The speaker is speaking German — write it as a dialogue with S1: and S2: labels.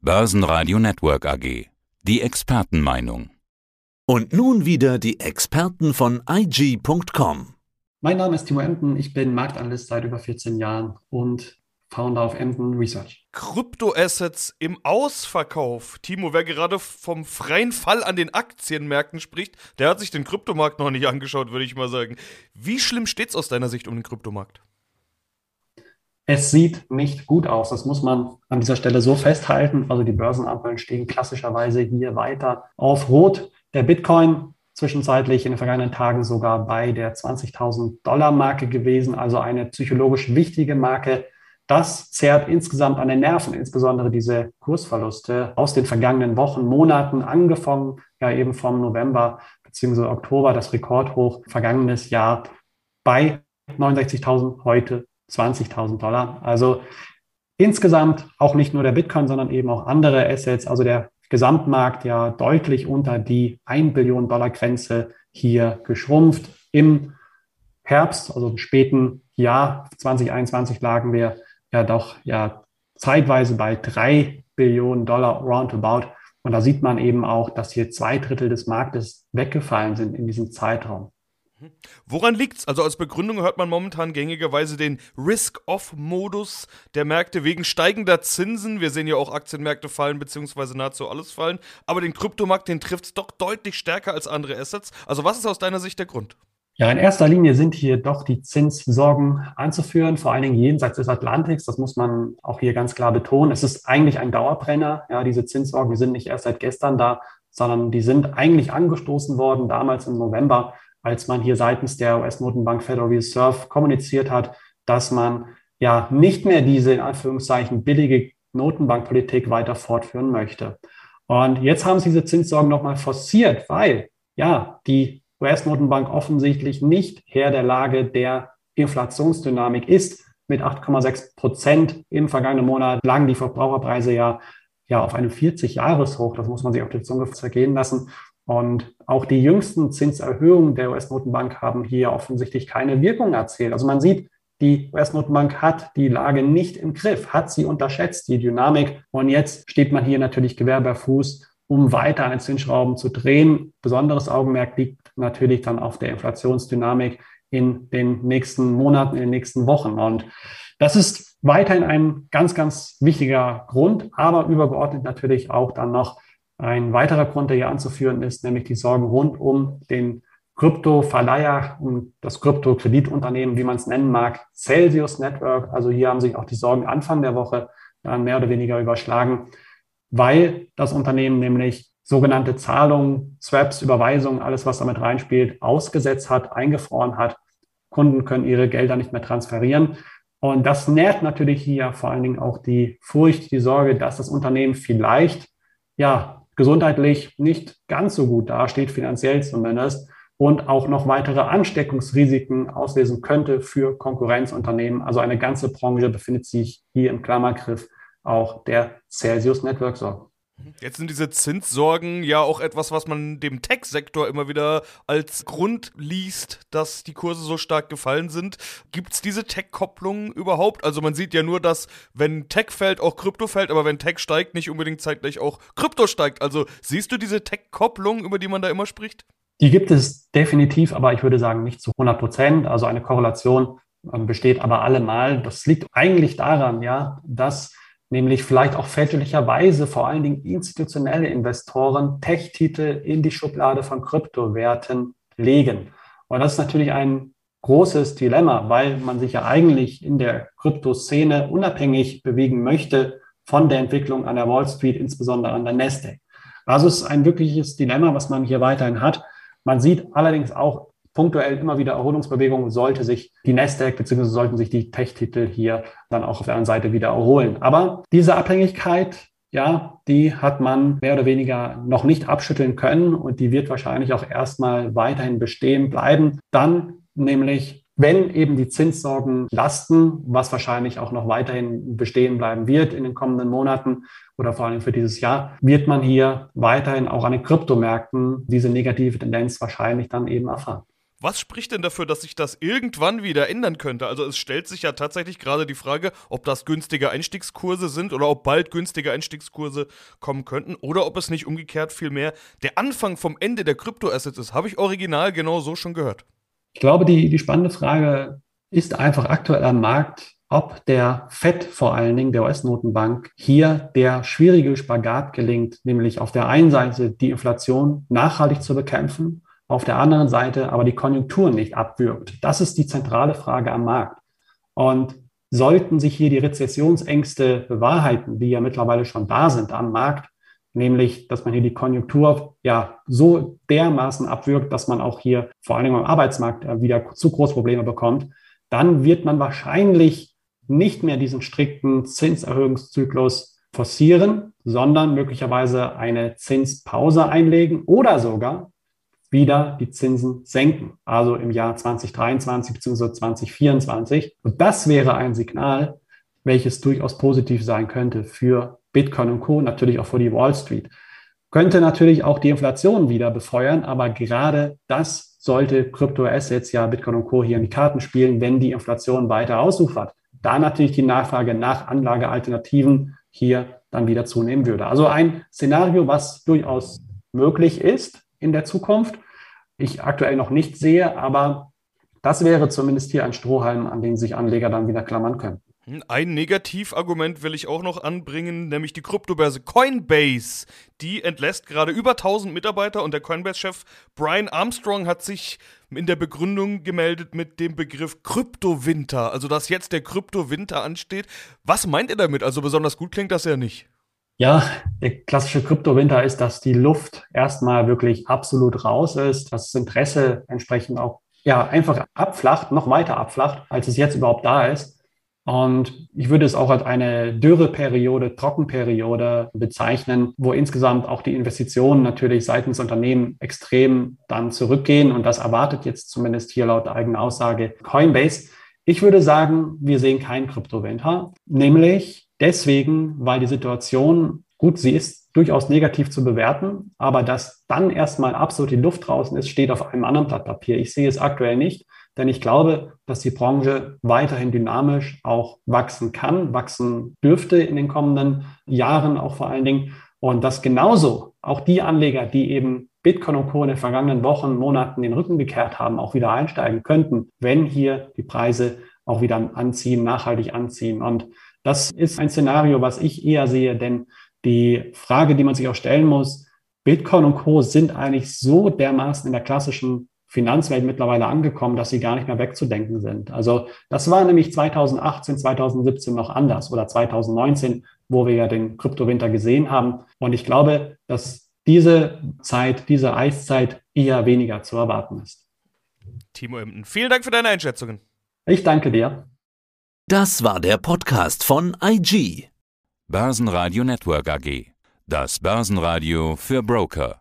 S1: Börsenradio Network AG. Die Expertenmeinung.
S2: Und nun wieder die Experten von IG.com.
S3: Mein Name ist Timo Emden, ich bin Marktanalyst seit über 14 Jahren und Founder of Emden Research.
S4: Kryptoassets im Ausverkauf. Timo, wer gerade vom freien Fall an den Aktienmärkten spricht, der hat sich den Kryptomarkt noch nicht angeschaut, würde ich mal sagen. Wie schlimm steht es aus deiner Sicht um den Kryptomarkt?
S3: Es sieht nicht gut aus. Das muss man an dieser Stelle so festhalten. Also die Börsenampeln stehen klassischerweise hier weiter auf Rot. Der Bitcoin zwischenzeitlich in den vergangenen Tagen sogar bei der 20.000 Dollar Marke gewesen, also eine psychologisch wichtige Marke. Das zerrt insgesamt an den Nerven, insbesondere diese Kursverluste aus den vergangenen Wochen, Monaten, angefangen ja eben vom November bzw. Oktober, das Rekordhoch vergangenes Jahr bei 69.000, heute 20.000 Dollar. Also insgesamt auch nicht nur der Bitcoin, sondern eben auch andere Assets, also der Gesamtmarkt ja deutlich unter die 1 Billion Dollar Grenze hier geschrumpft. Im Herbst, also im späten Jahr 2021 lagen wir ja doch ja zeitweise bei 3 Billionen Dollar roundabout. Und da sieht man eben auch, dass hier zwei Drittel des Marktes weggefallen sind in diesem Zeitraum.
S4: Woran liegt's? Also als Begründung hört man momentan gängigerweise den Risk-Off-Modus der Märkte wegen steigender Zinsen. Wir sehen ja auch Aktienmärkte fallen, beziehungsweise nahezu alles fallen. Aber den Kryptomarkt, den trifft es doch deutlich stärker als andere Assets. Also was ist aus deiner Sicht der Grund?
S3: Ja, in erster Linie sind hier doch die Zinssorgen anzuführen, vor allen Dingen jenseits des Atlantiks. Das muss man auch hier ganz klar betonen. Es ist eigentlich ein Dauerbrenner. Ja, diese Zinssorgen, sind nicht erst seit gestern da, sondern die sind eigentlich angestoßen worden damals im November als man hier seitens der US-Notenbank Federal Reserve kommuniziert hat, dass man ja nicht mehr diese in Anführungszeichen billige Notenbankpolitik weiter fortführen möchte. Und jetzt haben sie diese Zinssorgen nochmal forciert, weil ja die US-Notenbank offensichtlich nicht Herr der Lage der Inflationsdynamik ist. Mit 8,6 Prozent im vergangenen Monat lagen die Verbraucherpreise ja, ja auf einem 40-Jahres-Hoch. Das muss man sich auf die Zunge zergehen lassen. Und auch die jüngsten Zinserhöhungen der US-Notenbank haben hier offensichtlich keine Wirkung erzielt. Also man sieht, die US-Notenbank hat die Lage nicht im Griff, hat sie unterschätzt, die Dynamik. Und jetzt steht man hier natürlich Gewehr um weiter an den Zinsschrauben zu drehen. Besonderes Augenmerk liegt natürlich dann auf der Inflationsdynamik in den nächsten Monaten, in den nächsten Wochen. Und das ist weiterhin ein ganz, ganz wichtiger Grund, aber übergeordnet natürlich auch dann noch ein weiterer Grund, der hier anzuführen ist, nämlich die Sorgen rund um den Krypto-Verleiher, um das Krypto-Kreditunternehmen, wie man es nennen mag, Celsius Network. Also hier haben sich auch die Sorgen Anfang der Woche dann mehr oder weniger überschlagen, weil das Unternehmen nämlich sogenannte Zahlungen, Swaps, Überweisungen, alles, was damit reinspielt, ausgesetzt hat, eingefroren hat. Kunden können ihre Gelder nicht mehr transferieren. Und das nährt natürlich hier vor allen Dingen auch die Furcht, die Sorge, dass das Unternehmen vielleicht ja gesundheitlich nicht ganz so gut dasteht, finanziell zumindest, und auch noch weitere Ansteckungsrisiken auslesen könnte für Konkurrenzunternehmen. Also eine ganze Branche befindet sich hier im Klammergriff auch der Celsius Network Sorgen.
S4: Jetzt sind diese Zinssorgen ja auch etwas, was man dem Tech-Sektor immer wieder als Grund liest, dass die Kurse so stark gefallen sind. Gibt es diese Tech-Kopplung überhaupt? Also man sieht ja nur, dass wenn Tech fällt, auch Krypto fällt, aber wenn Tech steigt, nicht unbedingt zeitgleich auch Krypto steigt. Also siehst du diese Tech-Kopplung, über die man da immer spricht?
S3: Die gibt es definitiv, aber ich würde sagen nicht zu 100 Prozent. Also eine Korrelation ähm, besteht aber allemal. Das liegt eigentlich daran, ja, dass nämlich vielleicht auch fälschlicherweise vor allen Dingen institutionelle Investoren Tech-Titel in die Schublade von Kryptowerten legen. Und das ist natürlich ein großes Dilemma, weil man sich ja eigentlich in der Kryptoszene unabhängig bewegen möchte von der Entwicklung an der Wall Street, insbesondere an der Nasdaq. Also es ist ein wirkliches Dilemma, was man hier weiterhin hat. Man sieht allerdings auch punktuell immer wieder Erholungsbewegungen, sollte sich die Nasdaq bzw. sollten sich die Tech-Titel hier dann auch auf der anderen Seite wieder erholen. Aber diese Abhängigkeit, ja, die hat man mehr oder weniger noch nicht abschütteln können und die wird wahrscheinlich auch erstmal weiterhin bestehen bleiben. Dann nämlich wenn eben die Zinssorgen lasten, was wahrscheinlich auch noch weiterhin bestehen bleiben wird in den kommenden Monaten oder vor allem für dieses Jahr, wird man hier weiterhin auch an den Kryptomärkten diese negative Tendenz wahrscheinlich dann eben erfahren.
S4: Was spricht denn dafür, dass sich das irgendwann wieder ändern könnte? Also es stellt sich ja tatsächlich gerade die Frage, ob das günstige Einstiegskurse sind oder ob bald günstige Einstiegskurse kommen könnten oder ob es nicht umgekehrt vielmehr der Anfang vom Ende der Kryptoassets ist. Habe ich original genau so schon gehört.
S3: Ich glaube, die, die spannende Frage ist einfach aktuell am Markt, ob der FED vor allen Dingen, der US-Notenbank, hier der schwierige Spagat gelingt, nämlich auf der einen Seite die Inflation nachhaltig zu bekämpfen auf der anderen Seite aber die Konjunktur nicht abwürgt. Das ist die zentrale Frage am Markt. Und sollten sich hier die Rezessionsängste bewahrheiten, die ja mittlerweile schon da sind am Markt, nämlich, dass man hier die Konjunktur ja so dermaßen abwürgt, dass man auch hier vor allem am Arbeitsmarkt äh, wieder zu große Probleme bekommt, dann wird man wahrscheinlich nicht mehr diesen strikten Zinserhöhungszyklus forcieren, sondern möglicherweise eine Zinspause einlegen oder sogar wieder die Zinsen senken, also im Jahr 2023 bzw. 2024. Und das wäre ein Signal, welches durchaus positiv sein könnte für Bitcoin und Co., natürlich auch für die Wall Street. Könnte natürlich auch die Inflation wieder befeuern, aber gerade das sollte Kryptoassets, ja Bitcoin und Co. hier in die Karten spielen, wenn die Inflation weiter ausufert. Da natürlich die Nachfrage nach Anlagealternativen hier dann wieder zunehmen würde. Also ein Szenario, was durchaus möglich ist, in der Zukunft. Ich aktuell noch nicht sehe, aber das wäre zumindest hier ein Strohhalm, an den sich Anleger dann wieder klammern können.
S4: Ein Negativargument will ich auch noch anbringen, nämlich die Kryptobörse Coinbase. Die entlässt gerade über 1000 Mitarbeiter und der Coinbase-Chef Brian Armstrong hat sich in der Begründung gemeldet mit dem Begriff Kryptowinter, also dass jetzt der Kryptowinter ansteht. Was meint er damit? Also besonders gut klingt das ja nicht.
S3: Ja, der klassische Kryptowinter ist, dass die Luft erstmal wirklich absolut raus ist, dass das Interesse entsprechend auch ja einfach abflacht, noch weiter abflacht, als es jetzt überhaupt da ist. Und ich würde es auch als eine Dürreperiode, Trockenperiode bezeichnen, wo insgesamt auch die Investitionen natürlich seitens Unternehmen extrem dann zurückgehen. Und das erwartet jetzt zumindest hier laut eigener Aussage Coinbase. Ich würde sagen, wir sehen keinen Kryptowinter, nämlich deswegen, weil die Situation, gut, sie ist durchaus negativ zu bewerten, aber dass dann erstmal absolut die Luft draußen ist, steht auf einem anderen Blatt Papier. Ich sehe es aktuell nicht, denn ich glaube, dass die Branche weiterhin dynamisch auch wachsen kann, wachsen dürfte in den kommenden Jahren auch vor allen Dingen. Und dass genauso auch die Anleger, die eben Bitcoin und Co. in den vergangenen Wochen, Monaten den Rücken gekehrt haben, auch wieder einsteigen könnten, wenn hier die Preise auch wieder anziehen, nachhaltig anziehen. Und das ist ein Szenario, was ich eher sehe, denn die Frage, die man sich auch stellen muss, Bitcoin und Co. sind eigentlich so dermaßen in der klassischen Finanzwelt mittlerweile angekommen, dass sie gar nicht mehr wegzudenken sind. Also das war nämlich 2018, 2017 noch anders oder 2019, wo wir ja den Kryptowinter gesehen haben. Und ich glaube, dass diese Zeit, diese Eiszeit eher weniger zu erwarten ist.
S4: Timo Emden, vielen Dank für deine Einschätzungen.
S3: Ich danke dir.
S2: Das war der Podcast von IG.
S1: Börsenradio Network AG. Das Börsenradio für Broker.